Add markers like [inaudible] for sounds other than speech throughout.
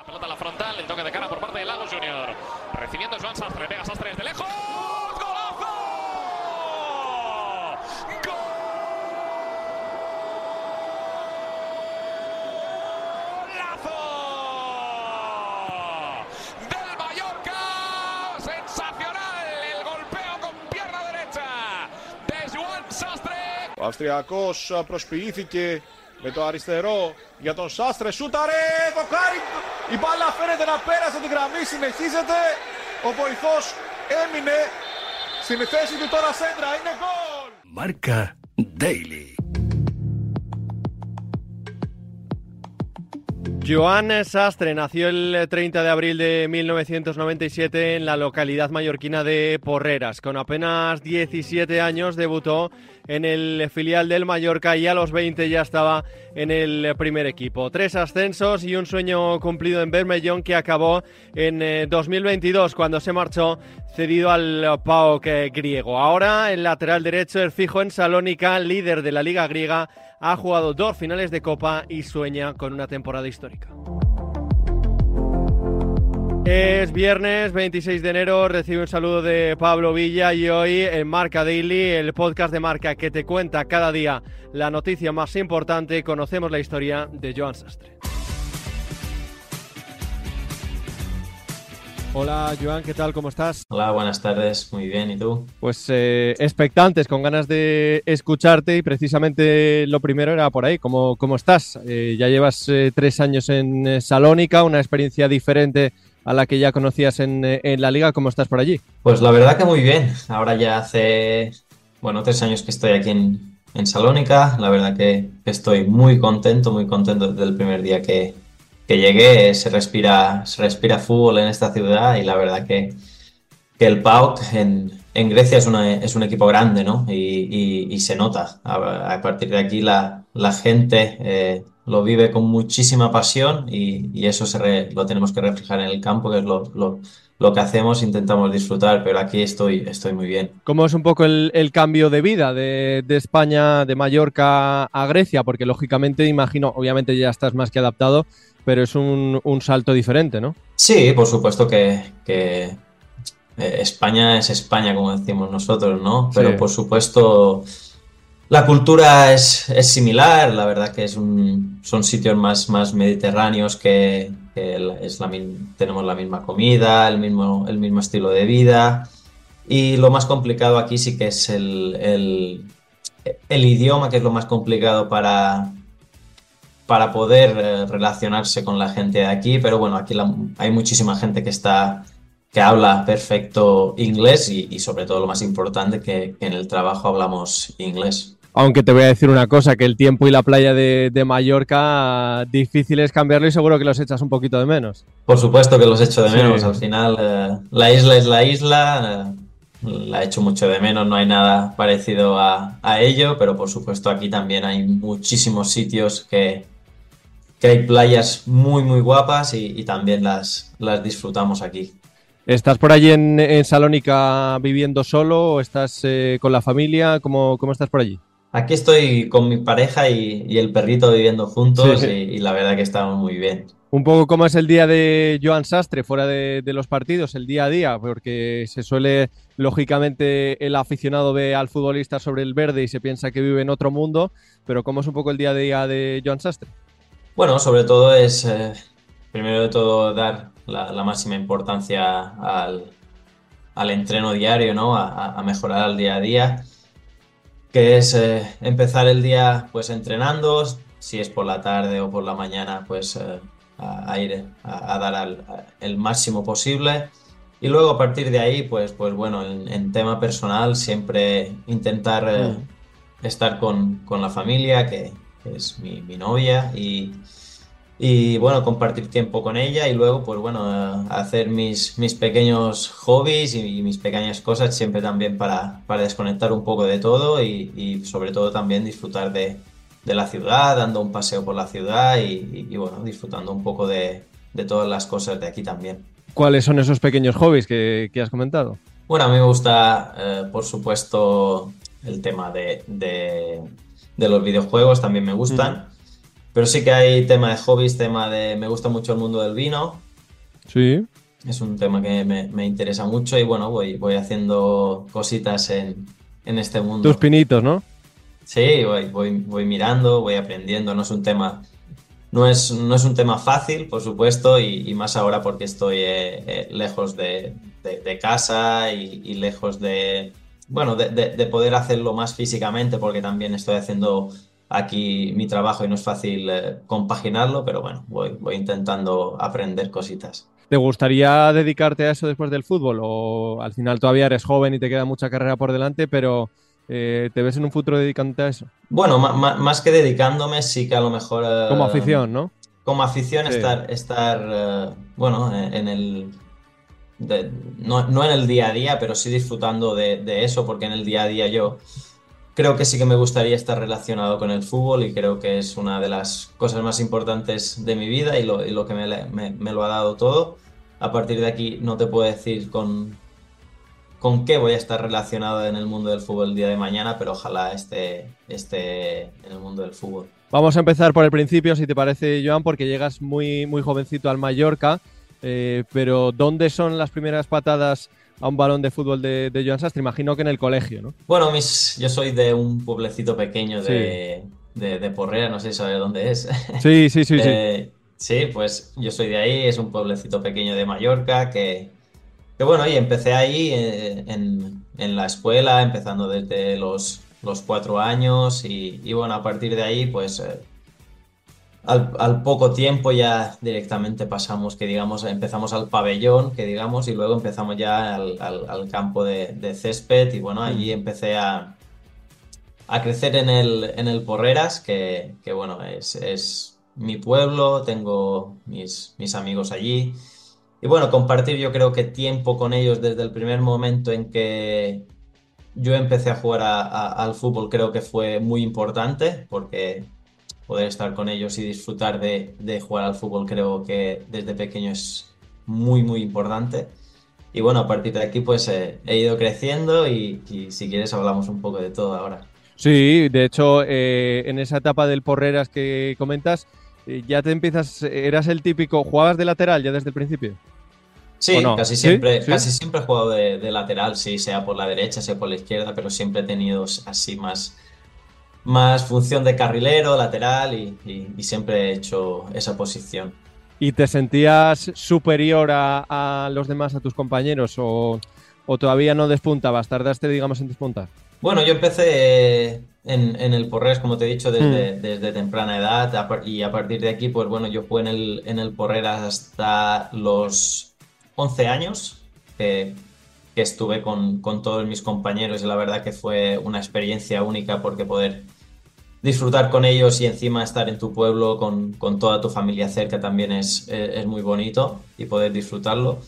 La pelota a la frontal, el toque de cara por parte de Lagos Junior. Recibiendo Joan Sastre, pega Sastre desde lejos. ¡Golazo! ¡Golazo! Del Mallorca. Sensacional el golpeo con pierna derecha de Joan Sastre. Ο Αυστριακός α, προσποιήθηκε με το αριστερό για τον Σάστρε. Σούταρε, δοκάρι. Η μπάλα φαίνεται να πέρασε την γραμμή, συνεχίζεται. Ο βοηθός έμεινε στην θέση του τώρα σέντρα. Είναι γκολ. Marca Daily. Joan Sastre nació el 30 de abril de 1997 en la localidad mallorquina de Porreras. Con apenas 17 años debutó en el filial del Mallorca y a los 20 ya estaba en el primer equipo. Tres ascensos y un sueño cumplido en Bermellón que acabó en eh, 2022 cuando se marchó cedido al PAOK griego. Ahora el lateral derecho, el fijo en Salónica, líder de la Liga griega, ha jugado dos finales de Copa y sueña con una temporada histórica. Es viernes 26 de enero, recibe un saludo de Pablo Villa y hoy en Marca Daily, el podcast de Marca que te cuenta cada día la noticia más importante, conocemos la historia de Joan Sastre. Hola Joan, ¿qué tal? ¿Cómo estás? Hola, buenas tardes. Muy bien, ¿y tú? Pues eh, expectantes, con ganas de escucharte y precisamente lo primero era por ahí, ¿cómo, cómo estás? Eh, ya llevas eh, tres años en eh, Salónica, una experiencia diferente a la que ya conocías en, eh, en la liga, ¿cómo estás por allí? Pues la verdad que muy bien. Ahora ya hace, bueno, tres años que estoy aquí en, en Salónica. La verdad que estoy muy contento, muy contento desde el primer día que, que llegué. Se respira, se respira fútbol en esta ciudad y la verdad que, que el PAOK en, en Grecia es, una- es un equipo grande, ¿no? Y, y- se nota. A partir de aquí la, la gente eh, lo vive con muchísima pasión y, y eso se re- lo tenemos que reflejar en el campo, que es lo, lo, lo que hacemos, intentamos disfrutar, pero aquí estoy, estoy muy bien. ¿Cómo es un poco el, el cambio de vida de, de España, de Mallorca a Grecia? Porque lógicamente, imagino, obviamente ya estás más que adaptado, pero es un, un salto diferente, ¿no? Sí, por supuesto que, que, eh, España es España, como decimos nosotros, ¿no? Pero Sí. por supuesto la cultura es, es similar, la verdad que es un, son sitios más, más mediterráneos que, es la, tenemos la misma comida, el mismo, el mismo estilo de vida. Y lo más complicado aquí sí que es el, el, idioma, que es lo más complicado para, para poder eh, relacionarse con la gente de aquí, pero bueno, aquí hay muchísima gente que está, que habla perfecto inglés y, y sobre todo lo más importante, que, que en el trabajo hablamos inglés. Aunque te voy a decir una cosa, que el tiempo y la playa de, de Mallorca difícil es cambiarlo y seguro que los echas un poquito de menos. Por supuesto que los echo de Sí. menos, al final eh, la isla es la isla, eh, la echo mucho de menos, no hay nada parecido a, a ello, pero por supuesto aquí también hay muchísimos sitios que, que hay playas muy muy guapas y, y también las, las disfrutamos aquí. ¿Estás por allí en, en Salónica viviendo solo o estás eh, con la familia? ¿Cómo, ¿Cómo estás por allí? Aquí estoy con mi pareja y, y el perrito viviendo juntos Sí. y, y la verdad que estamos muy bien. Un poco cómo es el día de Joan Sastre fuera de, de los partidos, el día a día, porque se suele, lógicamente, el aficionado ve al futbolista sobre el verde y se piensa que vive en otro mundo, pero cómo es un poco el día a día de Joan Sastre. Bueno, sobre todo es, eh, primero de todo, dar la, la máxima importancia al, al entreno diario, ¿no? A- a mejorar al día a día, que es eh, empezar el día pues entrenando, si es por la tarde o por la mañana, pues eh, a, a ir a, a dar al- a- el máximo posible. Y luego a partir de ahí, pues, pues bueno, en, en tema personal, siempre intentar eh, estar con, con la familia, que, que es mi, mi novia, y, y bueno, compartir tiempo con ella y luego, pues bueno, hacer mis, mis pequeños hobbies y, y mis pequeñas cosas siempre también para, para desconectar un poco de todo y, y sobre todo también disfrutar de, de la ciudad, dando un paseo por la ciudad y, bueno, disfrutando un poco de, de todas las cosas de aquí también. ¿Cuáles son esos pequeños hobbies que, que has comentado? Bueno, a mí me gusta, eh, por supuesto, el tema de, de- de los videojuegos, también me gustan. Pero sí que hay tema de hobbies, tema de... Me gusta mucho el mundo del vino. Sí. Es un tema que me, me interesa mucho y bueno, voy, voy haciendo cositas en, en este mundo. Tus pinitos, ¿no? Sí, voy, voy, voy mirando, voy aprendiendo. No es un tema, no es, no es un tema fácil, por supuesto, y, y más ahora porque estoy eh, eh, lejos de, de, de casa y, y, lejos de, bueno, de, de, poder hacerlo más físicamente, porque también estoy haciendo aquí mi trabajo y no es fácil eh, compaginarlo, pero bueno, voy, voy intentando aprender cositas. ¿Te gustaría dedicarte a eso después del fútbol? O al final todavía eres joven y te queda mucha carrera por delante, pero eh, ¿te ves en un futuro dedicándote a eso? Bueno, más que dedicándome, sí que a lo mejor... Eh, como afición, ¿no? Como afición, sí. estar, estar bueno, en el... De, no, no, en el día a día, pero sí disfrutando de, de eso, porque en el día a día yo creo que sí que me gustaría estar relacionado con el fútbol y creo que es una de las cosas más importantes de mi vida y lo, y lo que me, me, me, lo ha dado todo. A partir de aquí no te puedo decir con, con qué voy a estar relacionado en el mundo del fútbol el día de mañana, pero ojalá esté, esté en el mundo del fútbol. Vamos a empezar por el principio, si te parece, Joan, porque llegas muy, muy jovencito al Mallorca, eh, pero ¿dónde son las primeras patadas? A un balón de fútbol de, de Joan Sastre? Imagino que en el colegio, ¿no? Bueno, mis, yo soy de un pueblecito pequeño de, sí. de, de, Porrea, no sé si sabes dónde es. Sí, sí, sí, [laughs] eh, sí. Sí, pues yo soy de ahí, es un pueblecito pequeño de Mallorca que, que bueno, y empecé ahí en, en, en, la escuela, empezando desde los, los cuatro años y, y, bueno, a partir de ahí pues... Eh, al, al, poco tiempo ya directamente pasamos, que digamos, empezamos al pabellón, que digamos, y luego empezamos ya al, al, al campo de, de, césped y bueno, allí empecé a, a crecer en el, en el Porreras, que, que bueno, es, es, mi pueblo, tengo mis, mis amigos allí. Y bueno, compartir yo creo que tiempo con ellos desde el primer momento en que yo empecé a jugar a, a, al fútbol creo que fue muy importante porque poder estar con ellos y disfrutar de, de, jugar al fútbol creo que desde pequeño es muy, muy importante. Y bueno, a partir de aquí pues eh, he ido creciendo y, y, si quieres hablamos un poco de todo ahora. Sí, de hecho eh, en esa etapa del Porreras que comentas, eh, ya te empiezas, eras el típico, ¿jugabas de lateral ya desde el principio? Sí, no? casi siempre, ¿Sí? casi siempre he jugado de, de, lateral, sí, sea por la derecha, sea por la izquierda, pero siempre he tenido así más, más función de carrilero, lateral y, y, y, siempre he hecho esa posición. ¿Y te sentías superior a, a los demás, a tus compañeros o, o, todavía no despuntabas? ¿Tardaste, digamos, en despuntar? Bueno, yo empecé en, en el Porres, como te he dicho, desde, mm. desde, temprana edad y a partir de aquí, pues bueno, yo jugué en el, en el Porreras hasta los 11 años, que, que estuve con, con, todos mis compañeros y la verdad que fue una experiencia única porque poder disfrutar con ellos y encima estar en tu pueblo con, con toda tu familia cerca también es, es, muy bonito y poder disfrutarlo.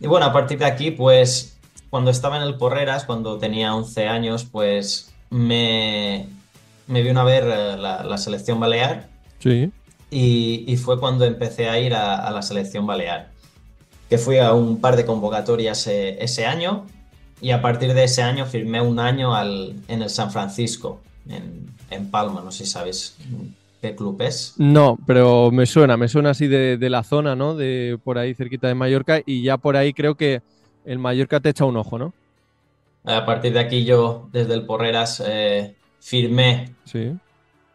Y bueno, a partir de aquí, pues cuando estaba en el Porreras, cuando tenía 11 años, pues me, me vino a ver eh, la, la selección balear. Sí. Y, y, fue cuando empecé a ir a, a, la selección balear, que fui a un par de convocatorias eh, ese año y a partir de ese año firmé un año al, en el San Francisco, en, en Palma, no sé si sabes qué club es. No, pero me suena, me suena así de, de, la zona, ¿no? De por ahí cerquita de Mallorca y ya por ahí creo que el Mallorca te echa un ojo, ¿no? A partir de aquí yo, desde el Porreras, eh, firmé sí.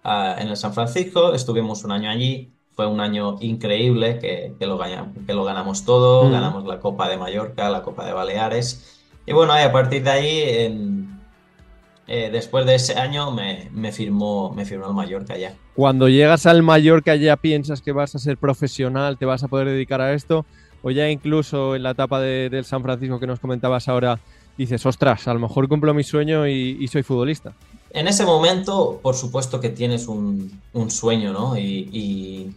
a, en el San Francisco, estuvimos un año allí, fue un año increíble que, que, lo, ganamos, que lo, ganamos, todo, mm. ganamos la Copa de Mallorca, la Copa de Baleares, y bueno, a partir de ahí... En, eh, después de ese año me, me, firmó, me firmó el Mallorca ya. Cuando llegas al Mallorca ya piensas que vas a ser profesional, te vas a poder dedicar a esto, o ya incluso en la etapa de, del San Francisco que nos comentabas ahora, dices, ostras, a lo mejor cumplo mi sueño y, y soy futbolista. En ese momento, por supuesto que tienes un, un sueño, ¿no? Y, y,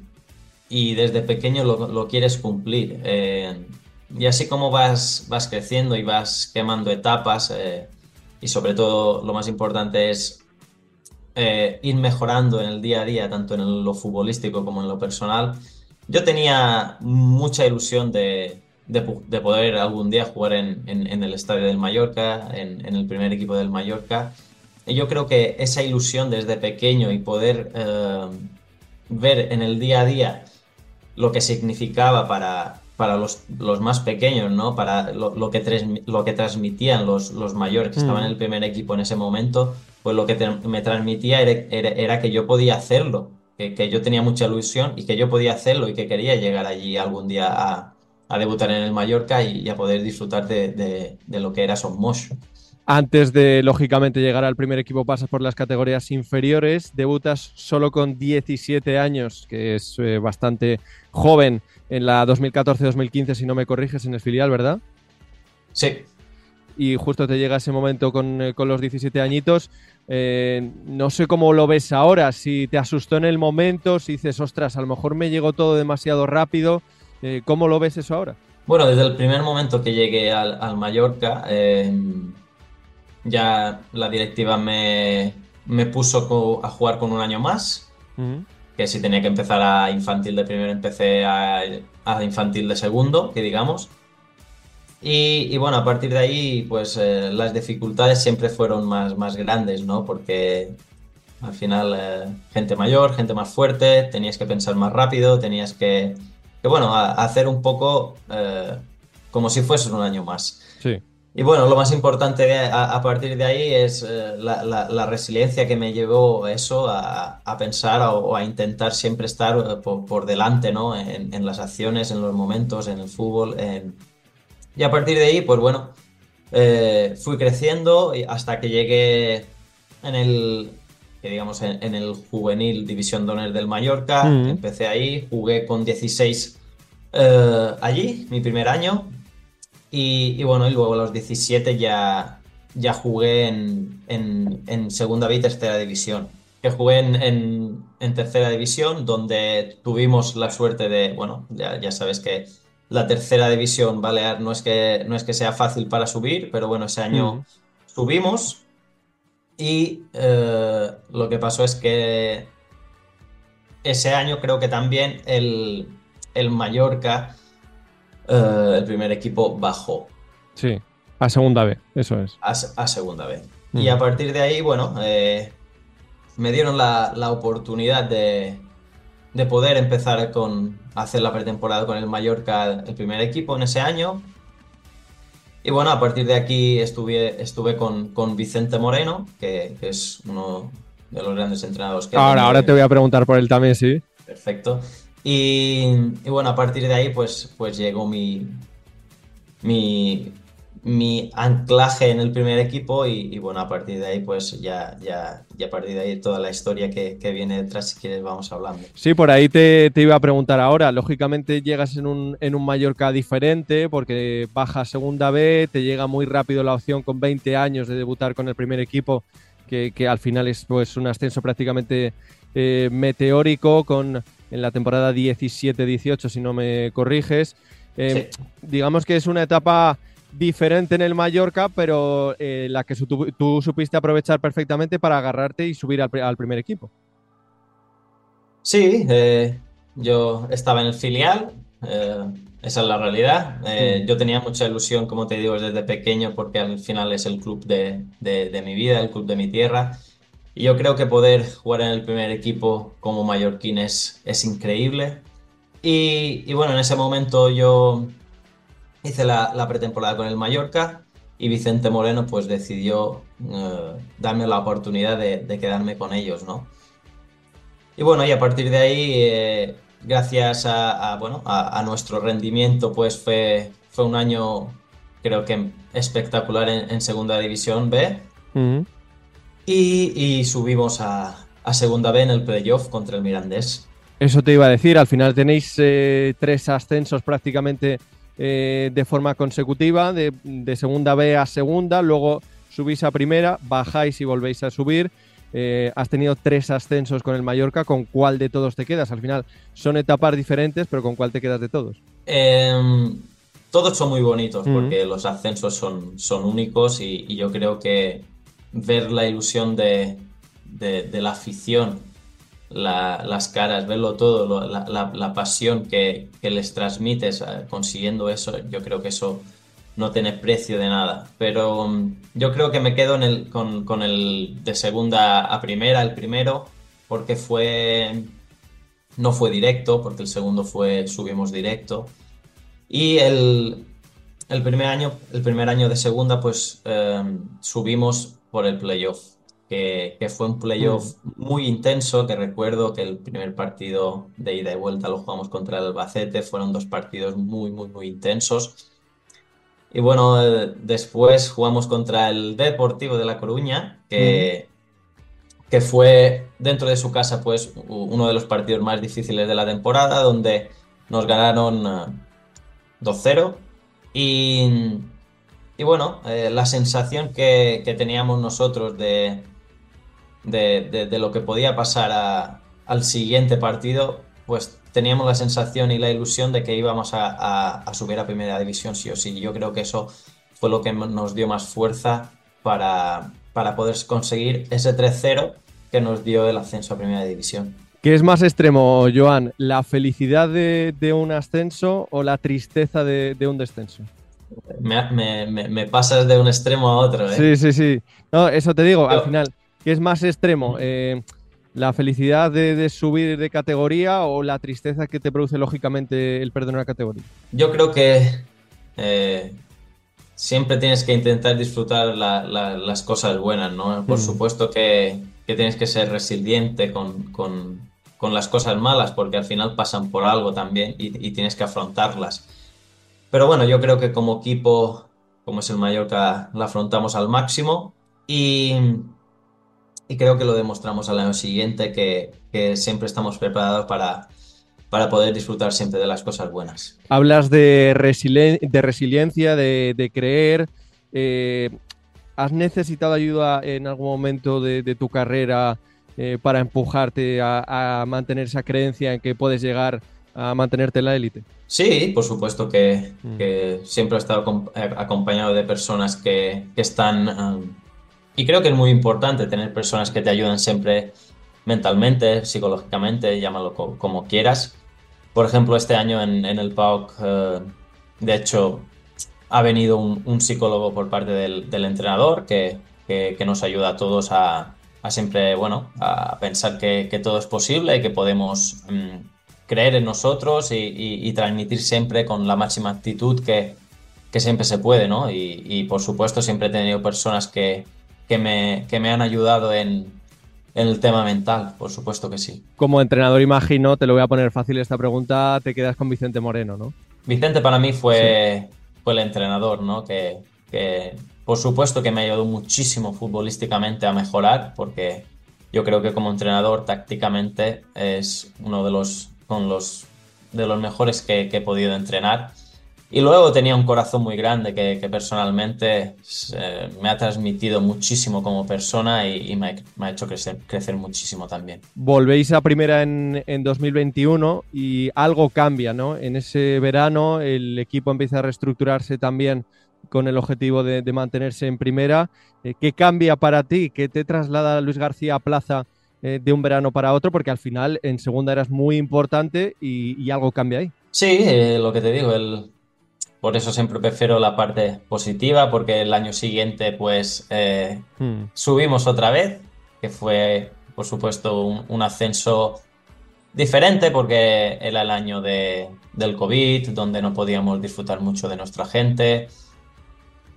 y desde pequeño lo, quieres cumplir. Eh, y así como vas, vas creciendo y vas quemando etapas, eh, y sobre todo lo más importante es eh, ir mejorando en el día a día, tanto en lo futbolístico como en lo personal. Yo tenía mucha ilusión de, de, de poder algún día jugar en, en, el estadio del Mallorca, en, en, el primer equipo del Mallorca. Y yo creo que esa ilusión desde pequeño y poder ver en el día a día lo que significaba para, para los, los más pequeños, ¿no? Para lo, lo que, tres- lo que transmitían los, los mayores que estaban Mm. en el primer equipo en ese momento, pues lo que te- me transmitía era, era- era que yo podía hacerlo, que, que yo tenía mucha ilusión y que yo podía hacerlo y que quería llegar allí algún día a, a debutar en el Mallorca y, y a poder disfrutar de, de- de lo que era Somos. Antes de, lógicamente, llegar al primer equipo, pasas por las categorías inferiores, debutas solo con 17 años, que es eh, bastante joven, en la 2014-2015, si no me corriges, en el filial, ¿verdad? Sí, y justo te llega ese momento con, eh, con los 17 añitos. Eh, no sé cómo lo ves ahora, si te asustó en el momento, si dices, ostras, a lo mejor me llegó todo demasiado rápido. ¿Cómo lo ves eso ahora? Bueno, desde el primer momento que llegué al, al Mallorca, ya la directiva me, me puso a jugar con un año más, que si tenía que empezar a infantil de primero, empecé a, a infantil de segundo, que digamos. Y, y bueno, a partir de ahí, pues eh, las dificultades siempre fueron más, más grandes, ¿no? Porque al final, eh, gente mayor, gente más fuerte, tenías que pensar más rápido, tenías que, que bueno, a- hacer un poco eh, como si fuese un año más. Sí. Y bueno, lo más importante de- a, a partir de ahí es eh, la, la- la resiliencia que me llevó eso a, a pensar o, o a intentar siempre estar eh, por, por delante, ¿no? En, en las acciones, en los momentos, en el fútbol. en- Y a partir de ahí, pues bueno, eh, fui creciendo hasta que llegué en el, digamos, en, en el juvenil División de Honor del Mallorca. Mm. Empecé ahí, jugué con 16 eh, allí, mi primer año. Y, y bueno, y luego a los 17 ya, ya jugué en, en, en segunda B y tercera división. Que jugué en, en, en tercera división, donde tuvimos la suerte de, bueno, ya, ya sabes que la tercera división balear no es que, no es que sea fácil para subir, pero bueno, ese año Mm. subimos. Y eh, lo que pasó es que ese año creo que también el, el Mallorca, eh, el primer equipo, bajó Sí, a segunda vez, eso es. a, a segunda vez. Mm. Y a partir de ahí, bueno, eh, me dieron la, la oportunidad de, de poder empezar con hacer la pretemporada con el Mallorca, el primer equipo en ese año. Y bueno, a partir de aquí estuve, estuve con, con Vicente Moreno, que, que es uno de los grandes entrenadores que Ahora, ahora te voy a preguntar por él también, sí. Perfecto. Y, bueno, a partir de ahí, pues, pues llegó mi, mi, anclaje en el primer equipo y, bueno, a partir de ahí, pues ya, ya, ya a partir de ahí toda la historia que, que viene detrás, si quieres, vamos hablando. Sí, por ahí te, iba a preguntar ahora. Lógicamente llegas en un, en un Mallorca diferente porque baja segunda B, te llega muy rápido la opción con 20 años de debutar con el primer equipo, que, que al final es pues un ascenso prácticamente eh, meteórico con en la temporada 17-18, si no me corriges. Eh, Digamos que es una etapa diferente en el Mallorca, pero eh, la que su- tú, supiste aprovechar perfectamente para agarrarte y subir al, pri- al primer equipo. Sí, eh, yo estaba en el filial, esa es la realidad. Mm. Yo tenía mucha ilusión, como te digo, desde pequeño, porque al final es el club de, de- de mi vida, el club de mi tierra. Y yo creo que poder jugar en el primer equipo como mallorquín es, es increíble. Y, y bueno, en ese momento yo hice la, la pretemporada con el Mallorca y Vicente Moreno pues decidió eh, darme la oportunidad de, de quedarme con ellos, ¿no? Y bueno, y a partir de ahí, eh, gracias a, a, bueno, a, a nuestro rendimiento, pues fue, fue un año creo que espectacular en, en Segunda División B Ujú. Y, y subimos a, a Segunda B en el playoff contra el Mirandés. Eso te iba a decir, al final tenéis eh, tres ascensos prácticamente eh, de forma consecutiva, de, de segunda B a segunda, luego subís a primera, bajáis y volvéis a subir. Eh, has tenido tres ascensos con el Mallorca, ¿con cuál de todos te quedas? Al final son etapas diferentes, pero ¿con cuál te quedas de todos? Em, todos son muy bonitos porque los ascensos son, son únicos y, y yo creo que ver la ilusión de, de- la afición, la- las caras, verlo todo, la pasión que, que les transmites eh, consiguiendo eso, yo creo que eso no tiene precio de nada. Pero mm, yo creo que me quedo en el, con, con el de segunda a primera, el primero, porque fue no fue directo, porque el segundo fue subimos directo. Y el, el primer año, el primer año de segunda, pues eh, subimos por el playoff, que, que fue un playoff muy intenso, que recuerdo que el primer partido de ida y vuelta lo jugamos contra el Albacete, fueron dos partidos muy, muy, muy intensos. Y bueno, después jugamos contra el Deportivo de La Coruña, que, que fue dentro de su casa pues uno de los partidos más difíciles de la temporada, donde nos ganaron eh, 2-0. Y, y bueno, eh, la sensación que, teníamos nosotros de, de, lo que podía pasar al siguiente partido, pues teníamos la sensación y la ilusión de que íbamos a, a- subir a Primera División sí o sí. Yo creo que eso fue lo que nos dio más fuerza para, para poder conseguir ese 3-0 que nos dio el ascenso a Primera División. ¿Qué es más extremo, Joan? ¿La felicidad de, un ascenso o la tristeza de un descenso? Me, me- me- me pasas de un extremo a otro, ¿eh? Sí, sí, sí. No, eso te digo, al final, ¿qué es más extremo? Eh, ¿La felicidad de, de subir de categoría o la tristeza que te produce lógicamente el perder una categoría? Yo creo que eh, siempre tienes que intentar disfrutar la- la- las cosas buenas, ¿no? Por Mm. supuesto que, que tienes que ser resiliente con, con- con las cosas malas, porque al final pasan por algo también y, y tienes que afrontarlas. Pero bueno, yo creo que como equipo, como es el Mallorca, la afrontamos al máximo y, creo que lo demostramos al año siguiente, que, siempre estamos preparados para, para poder disfrutar siempre de las cosas buenas. Hablas de, resili- de resiliencia, de, creer. eh, ¿Has necesitado ayuda en algún momento de, tu carrera eh, para empujarte a, a mantener esa creencia en que puedes llegar a mantenerte en la élite? Sí, por supuesto que, Mm. que siempre he estado eh, acompañado de personas que, que están... um, y creo que es muy importante tener personas que te ayudan siempre mentalmente, psicológicamente, llámalo co- como quieras. Por ejemplo, este año en, en el PAOK, eh, de hecho, ha venido un, un psicólogo por parte del, del entrenador que, que- que nos ayuda a todos a, a siempre, bueno, a pensar que, que todo es posible y que podemos mm, creer en nosotros y, y- y transmitir siempre con la máxima actitud que, que siempre se puede, ¿no? Y, y, por supuesto siempre he tenido personas que, que me, que me han ayudado en, en el tema mental, por supuesto que sí. Como entrenador, imagino, te lo voy a poner fácil esta pregunta, te quedas con Vicente Moreno, ¿no? Vicente para mí fue, fue el entrenador, ¿no? Que, que por supuesto que me ayudó muchísimo futbolísticamente a mejorar, porque yo creo que como entrenador tácticamente es uno de los, con los, de los mejores que, he podido entrenar. Y luego tenía un corazón muy grande que, personalmente eh, me ha transmitido muchísimo como persona y, me, ha, hecho crecer, crecer muchísimo también. Volvéis a primera en, en 2021 y algo cambia, ¿no? En ese verano el equipo empieza a reestructurarse también con el objetivo de, mantenerse en primera. Eh, ¿Qué cambia para ti? ¿Qué te traslada Luis García plaza eh, de un verano para otro? Porque al final en segunda eras muy importante y, y algo cambia ahí. Sí, eh, lo que te digo, el, por eso siempre prefiero la parte positiva, porque el año siguiente pues eh, Hmm. subimos otra vez, que fue por supuesto un, un ascenso diferente porque era el año de, del COVID, donde no podíamos disfrutar mucho de nuestra gente,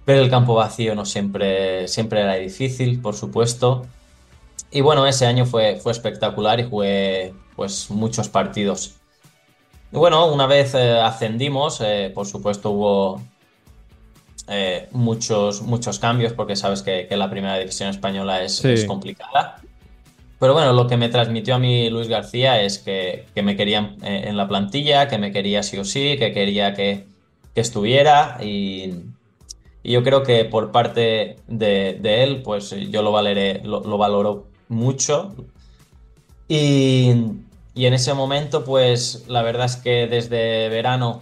pero el campo vacío no siempre, siempre era difícil, por supuesto. Y bueno, ese año fue, fue espectacular y jugué pues muchos partidos. Y bueno, una vez eh, ascendimos, eh, por supuesto hubo eh, muchos, muchos cambios porque sabes que, que la primera división española es, Sí. es complicada. Pero bueno, lo que me transmitió a mí Luis García es que, que me querían en la plantilla, que me quería sí o sí, que quería que, que estuviera y, y yo creo que por parte de, de él, pues yo lo, valeré, lo, lo valoro mucho. Y, y en ese momento, pues la verdad es que desde verano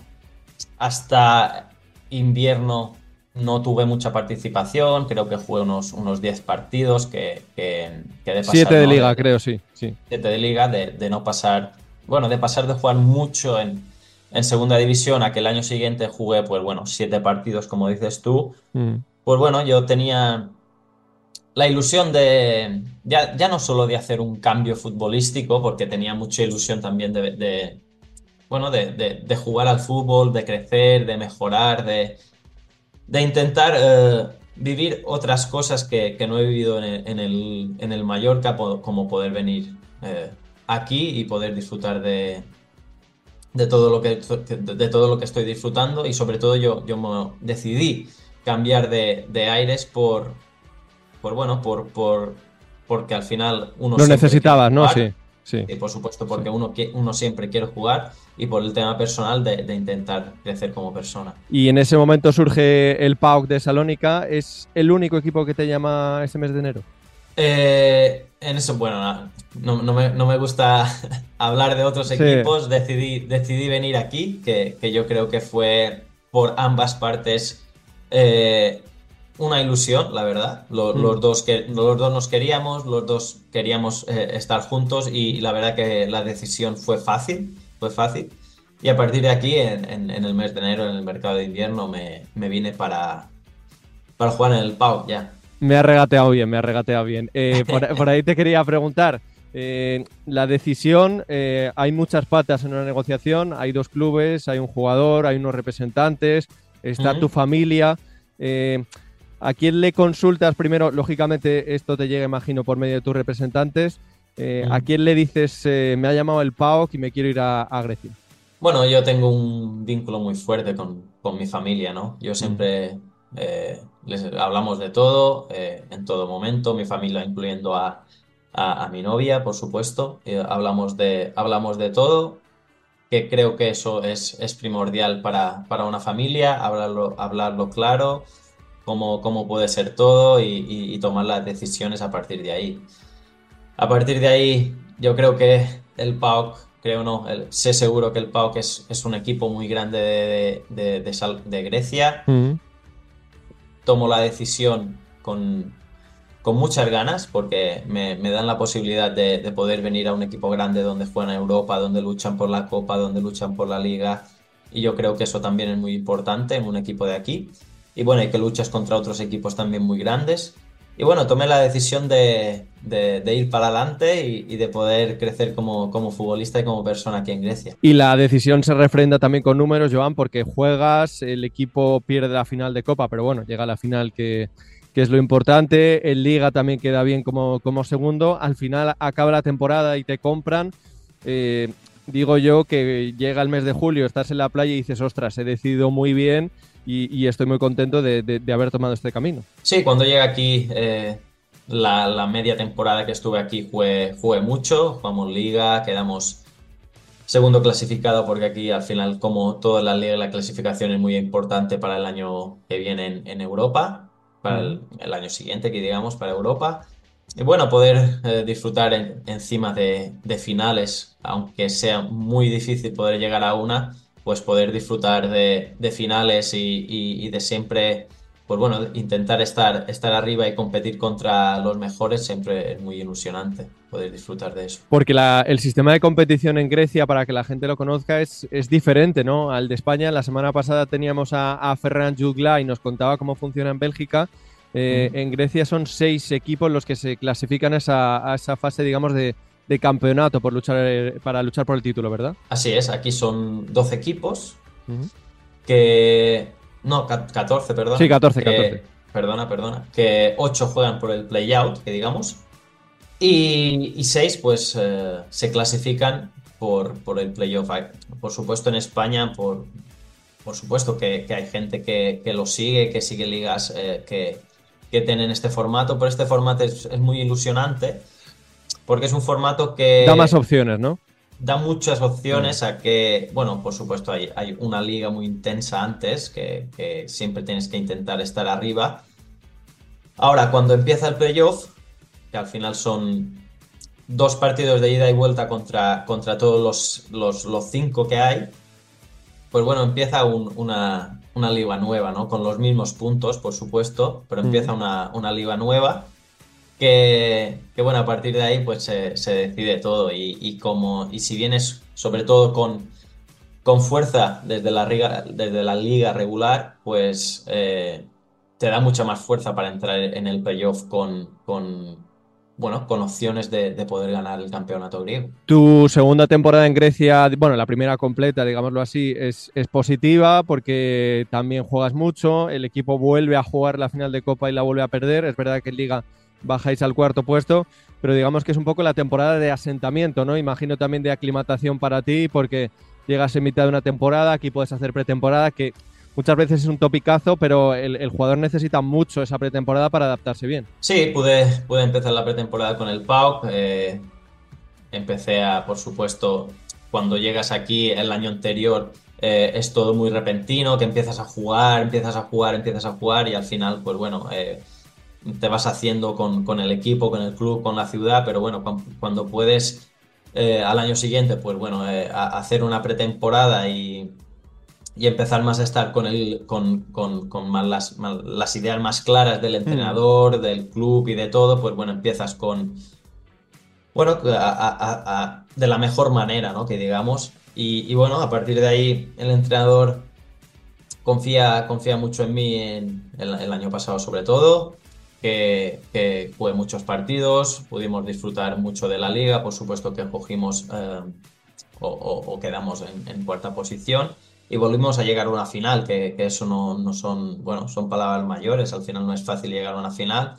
hasta invierno no tuve mucha participación, creo que jugué unos, unos 10 partidos que, que, que de pasar, Siete de ¿no? liga, creo, sí. sí. siete de liga, de, de no pasar, bueno, de pasar de jugar mucho en, en segunda división a que el año siguiente jugué, pues bueno, siete partidos, como dices tú, Mm. pues bueno, yo tenía la ilusión de, ya, ya, no solo de hacer un cambio futbolístico, porque tenía mucha ilusión también de, de bueno, de, de, jugar al fútbol, de crecer, de mejorar, de, intentar eh, vivir otras cosas que, que, no he vivido en el, en el, en el Mallorca, como poder venir eh, aquí y poder disfrutar de, de todo lo que de, todo lo que estoy disfrutando. Y sobre todo yo, yo decidí cambiar de, de aires por, por bueno, por, por porque al final uno lo necesitabas, ¿no? Sí. Sí. Y por supuesto, porque uno, uno siempre quiere jugar y por el tema personal de, de, intentar crecer como persona. Y en ese momento surge el PAOK de Salónica. ¿Es el único equipo que te llama ese mes de enero? Eh, en eso, bueno, no, no, me, no me, gusta [laughs] hablar de otros equipos. Decidí, decidí venir aquí, que, que, yo creo que fue por ambas partes eh, una ilusión, la verdad. Los, mm. los, dos que, los dos nos queríamos, los dos queríamos eh, estar juntos y, la verdad que la decisión fue fácil, fue fácil. Y a partir de aquí, en, en, en el mes de enero, en el mercado de invierno, me, me vine para, para jugar en el PAU ya. Me ha regateado bien, me ha regateado bien. Eh, por, ahí te quería preguntar. Eh, la decisión, eh, hay muchas patas en una negociación, hay dos clubes, hay un jugador, hay unos representantes, está tu familia. ¿A quién le consultas primero? Lógicamente esto te llega, imagino, por medio de tus representantes. ¿A quién le dices, me ha llamado el PAOK y me quiero ir a, Grecia? Bueno, yo tengo un vínculo muy fuerte con, con mi familia, ¿no? Yo siempre eh, les hablamos de todo, eh, en todo momento, mi familia incluyendo a, a, mi novia, por supuesto. Eh, hablamos, de, hablamos de todo, que creo que eso es, es primordial para, para, una familia, hablarlo, hablarlo claro, cómo, cómo puede ser todo y, y, tomar las decisiones a partir de ahí. A partir de ahí, yo creo que el PAOK, creo no, sé seguro que el PAOK es, es un equipo muy grande de, de, de, de Grecia tomo la decisión con, con muchas ganas porque me, me dan la posibilidad de, de, poder venir a un equipo grande donde juegan en Europa, donde luchan por la Copa, donde luchan por la Liga. Y yo creo que eso también es muy importante en un equipo de aquí. Y bueno, y que luchas contra otros equipos también muy grandes. Y bueno, tomé la decisión de, de, ir para adelante y, de poder crecer como, como, futbolista y como persona aquí en Grecia. Y la decisión se refrenda también con números, Joan, porque juegas, el equipo pierde la final de Copa, pero bueno, llega a la final que, que es lo importante. En Liga también queda bien como, como segundo. Al final acaba la temporada y te compran. Eh, digo yo que llega el mes de julio, estás en la playa y dices, ostras, he decidido muy bien y, estoy muy contento de, haber tomado este camino. Sí, cuando llega aquí, eh, la, media temporada que estuve aquí fue, fue mucho, jugamos liga, quedamos segundo clasificado porque aquí al final, como toda la liga, la clasificación es muy importante para el año que viene en, Europa, para el, año siguiente, que digamos, para Europa. Y bueno, poder eh, disfrutar encima de, finales, aunque sea muy difícil poder llegar a una, pues poder disfrutar de, finales y, de siempre, pues bueno, intentar estar, estar arriba y competir contra los mejores siempre es muy ilusionante poder disfrutar de eso. Porque el sistema de competición en Grecia, para que la gente lo conozca, es, es diferente ¿no? al de España. La semana pasada teníamos a, Ferran Jugla y nos contaba cómo funciona en Bélgica. Eh, en Grecia son seis equipos los que se clasifican a esa, a esa fase, digamos, de, de campeonato por luchar, eh, para luchar por el título, ¿verdad? Así es, aquí son 12 equipos que... No, 14, perdón. Sí, 14, 14. Perdona, perdona. Que 8 juegan por el play-out, que digamos. Y, y 6 pues eh, se clasifican por, por el playoff. Por supuesto en España, por, por supuesto que, que hay gente que, que, lo sigue, que sigue ligas eh, que, que tienen este formato, pero este formato es, es muy ilusionante porque es un formato que... Da más opciones, ¿no? Da muchas opciones a que, bueno, por supuesto hay, hay una liga muy intensa antes, que, siempre tienes que intentar estar arriba. Ahora, cuando empieza el playoff, que al final son dos partidos de ida y vuelta contra, contra todos los, los, cinco que hay, pues bueno, empieza una, una, liga nueva, ¿no? Con los mismos puntos, por supuesto, pero empieza una, una liga nueva que, bueno, a partir de ahí pues se, decide todo y, como, y si vienes sobre todo con, con fuerza desde la, liga, desde la liga regular, pues eh, te da mucha más fuerza para entrar en el playoff con, con, bueno, con opciones de, de, poder ganar el campeonato griego. Tu segunda temporada en Grecia, bueno, la primera completa, digámoslo así, es, es, positiva porque también juegas mucho, el equipo vuelve a jugar la final de Copa y la vuelve a perder, es verdad que en Liga bajáis al cuarto puesto, pero digamos que es un poco la temporada de asentamiento, ¿no? Imagino también de aclimatación para ti porque llegas en mitad de una temporada, aquí puedes hacer pretemporada, que muchas veces es un topicazo, pero el, jugador necesita mucho esa pretemporada para adaptarse bien. Sí, pude, pude empezar la pretemporada con el PAOK. Eh, empecé a, por supuesto, cuando llegas aquí el año anterior eh, es todo muy repentino, que empiezas a jugar, empiezas a jugar, empiezas a jugar y al final, pues bueno, eh, te vas haciendo con, el equipo, con el club, con la ciudad, pero bueno, cuando, puedes al año siguiente, pues bueno, hacer una pretemporada y y empezar más a estar con, el, con, con, con más las, las, ideas más claras del entrenador, mm. del club y de todo, pues bueno, empiezas con, bueno, a, de la mejor manera, ¿no? Que digamos. Y, bueno, a partir de ahí el entrenador confía, confía mucho en mí en, el, año pasado sobre todo, que, que muchos partidos, pudimos disfrutar mucho de la liga, por supuesto que cogimos eh, o, quedamos en, cuarta posición y volvimos a llegar a una final, que, eso no, no, son, bueno, son palabras mayores, al final no es fácil llegar a una final.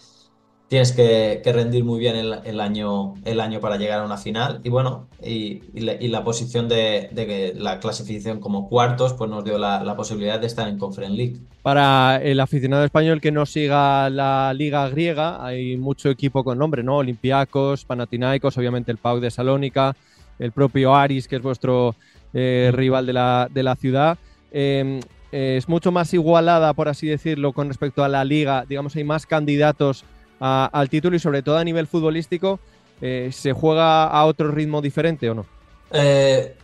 Tienes que, rendir muy bien el, año, el año para llegar a una final. Y bueno, y, la, posición de, de, la clasificación como cuartos, pues nos dio la, posibilidad de estar en Conference League. Para el aficionado español que no siga la liga griega, hay mucho equipo con nombre, ¿no? Olympiacos, Panathinaikos, obviamente el PAOK de Salónica, el propio Aris, que es vuestro eh, rival de la, de la ciudad. Em, es mucho más igualada, por así decirlo, con respecto a la liga. Digamos, hay más candidatos al título y sobre todo a nivel futbolístico, eh, ¿se juega a otro ritmo diferente o no? Eh,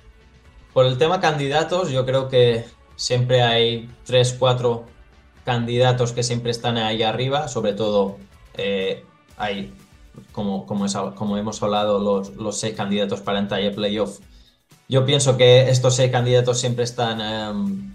por el tema candidatos, yo creo que siempre hay tres, cuatro candidatos que siempre están ahí arriba, sobre todo hay, como, como, hemos hablado, los, los seis candidatos para entrar en playoff yo pienso que estos seis candidatos siempre están, em,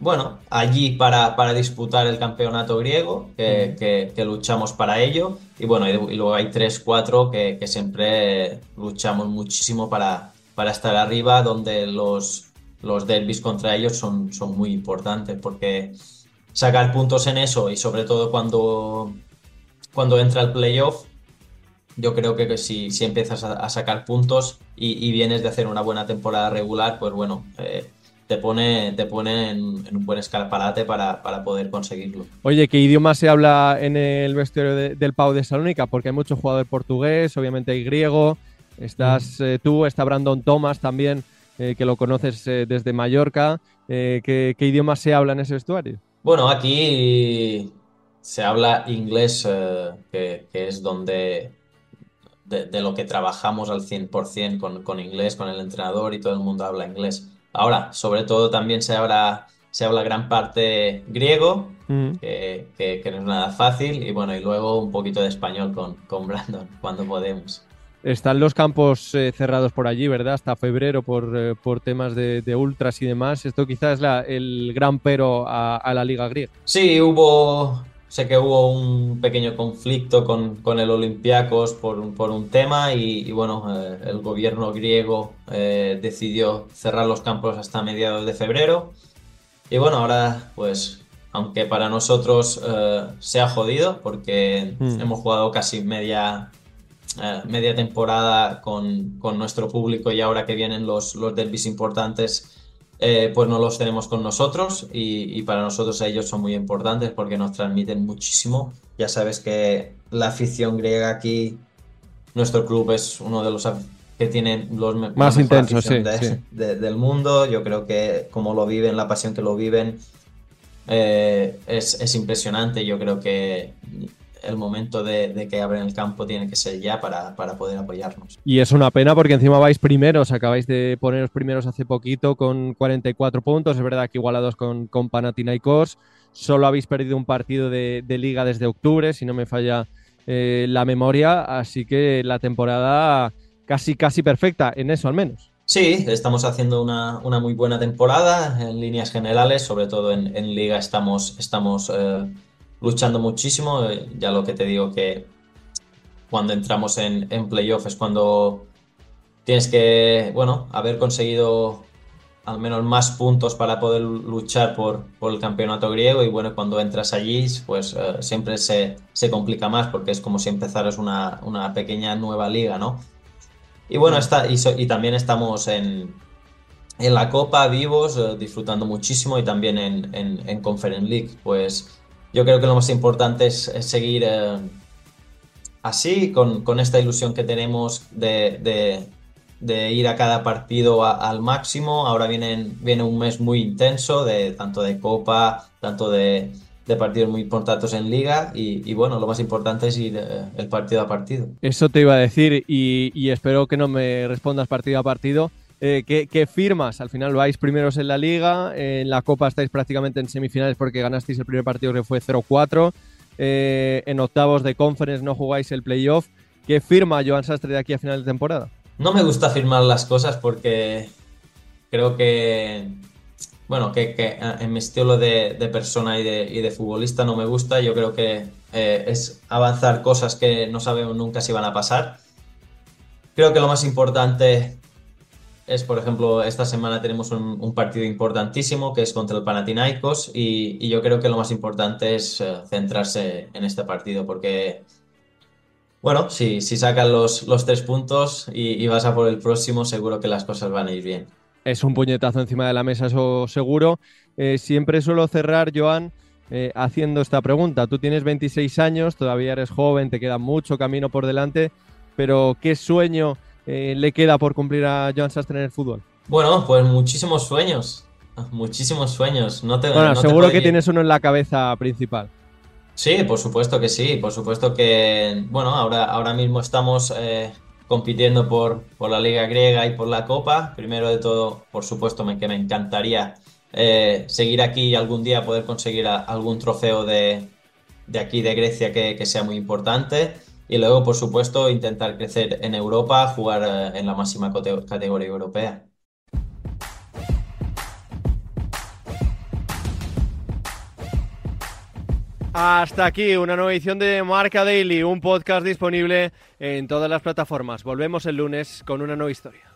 bueno, allí para, para, disputar el campeonato griego, que, que, luchamos para ello. Y bueno, y, luego hay tres, cuatro que, que, siempre luchamos muchísimo para, para estar arriba, donde los, los derbis contra ellos son, son muy importantes, porque sacar puntos en eso y sobre todo cuando, cuando entra el playoff, yo creo que, si, si, empiezas a, sacar puntos y, vienes de hacer una buena temporada regular, pues bueno, eh, te pone, te pone en, un buen escalparate para, para, poder conseguirlo. Oye, ¿qué idioma se habla en el vestuario del Pau de Salónica? Porque hay mucho jugador portugués, obviamente hay griego, estás mm. eh, tú, está Brandon Thomas también, eh, que lo conoces desde Mallorca. ¿qué, ¿qué, idioma se habla en ese vestuario? Bueno, aquí se habla inglés, que, que es donde de, lo que trabajamos al 100% con, con inglés, con el entrenador y todo el mundo habla inglés. Ahora, sobre todo también se habla, se habla gran parte griego, mm. que, que, no es nada fácil, y bueno, y luego un poquito de español con, con Brandon [laughs] cuando podemos. Están los campos eh, cerrados por allí, ¿verdad? Hasta febrero por, eh, por temas de, de, ultras y demás. Esto quizás es la, el gran pero a, a, la liga griega. Sí, hubo, Sé que hubo un pequeño conflicto con, con el Olympiacos por, por un tema y, bueno, eh, el gobierno griego eh, decidió cerrar los campos hasta mediados de febrero. Y bueno, ahora pues, aunque para nosotros eh, se ha jodido porque hmm. hemos jugado casi media, media temporada con, con, nuestro público y ahora que vienen los, los derbis importantes eh, pues no los tenemos con nosotros y, para nosotros ellos son muy importantes porque nos transmiten muchísimo. Ya sabes que la afición griega aquí, nuestro club es uno de los que tienen los más intensos del mundo. Yo creo que como lo viven, la pasión que lo viven, eh, es, es impresionante. Yo creo que el momento de, que abren el campo tiene que ser ya para, poder apoyarnos. Y es una pena porque encima vais primeros, acabáis de poneros primeros hace poquito con 44 puntos, es verdad que igualados con, con Panathinaikos, solo habéis perdido un partido de, liga desde octubre, si no me falla eh, la memoria, así que la temporada casi casi perfecta, en eso al menos. Sí, estamos haciendo una, muy buena temporada en líneas generales, sobre todo en, liga estamos, estamos eh, luchando muchísimo. Eh, ya lo que te digo que cuando entramos en, en playoff es cuando tienes que, bueno, haber conseguido al menos más puntos para poder luchar por, por, el campeonato griego y bueno, cuando entras allí pues eh, siempre se, se, complica más porque es como si empezaras una, una pequeña nueva liga, ¿no? Y bueno, está, y, y también estamos en, en, la Copa vivos, eh, disfrutando muchísimo y también en, en, en, Conference League. Pues yo creo que lo más importante es, seguir eh, así, con, con, esta ilusión que tenemos de, de de ir a cada partido al máximo. Ahora viene un mes muy intenso, de, tanto de Copa, tanto de, partidos muy importantes en Liga. Y, bueno, lo más importante es ir eh, el partido a partido. Eso te iba a decir y, espero que no me respondas partido a partido. Eh, ¿qué, firmas? Al final vais primeros en la Liga, en la Copa estáis prácticamente en semifinales porque ganasteis el primer partido que fue 0-4. Eh, en octavos de conference no jugáis el playoff. ¿Qué firma Joan Sastre de aquí a final de temporada? No me gusta firmar las cosas porque creo que, bueno, que, en mi estilo de, persona y de, futbolista no me gusta. Yo creo que eh, es avanzar cosas que no sabemos nunca si van a pasar. Creo que lo más importante es, por ejemplo, esta semana tenemos un, partido importantísimo que es contra el Panathinaikos y, yo creo que lo más importante es eh, centrarse en este partido porque bueno, si, si sacan los, los tres puntos y, vas a por el próximo, seguro que las cosas van a ir bien. Es un puñetazo encima de la mesa, eso seguro. Eh, siempre suelo cerrar, Joan, eh, haciendo esta pregunta. Tú tienes 26 años, todavía eres joven, te queda mucho camino por delante, pero ¿qué sueño eh, le queda por cumplir a Joan Sastre en el fútbol? Bueno, pues muchísimos sueños, muchísimos sueños. No te, bueno, seguro que tienes uno en la cabeza principal. Sí, por supuesto que sí, por supuesto que, bueno, ahora, ahora mismo estamos eh, compitiendo por, por, la Liga Griega y por la Copa. Primero de todo, por supuesto, me, que me encantaría eh, seguir aquí y algún día poder conseguir algún trofeo de, de aquí de Grecia que, que, sea muy importante. Y luego, por supuesto, intentar crecer en Europa, jugar eh, en la máxima categoría europea. Hasta aquí una nueva edición de Marca Daily, un podcast disponible en todas las plataformas. Volvemos el lunes con una nueva historia.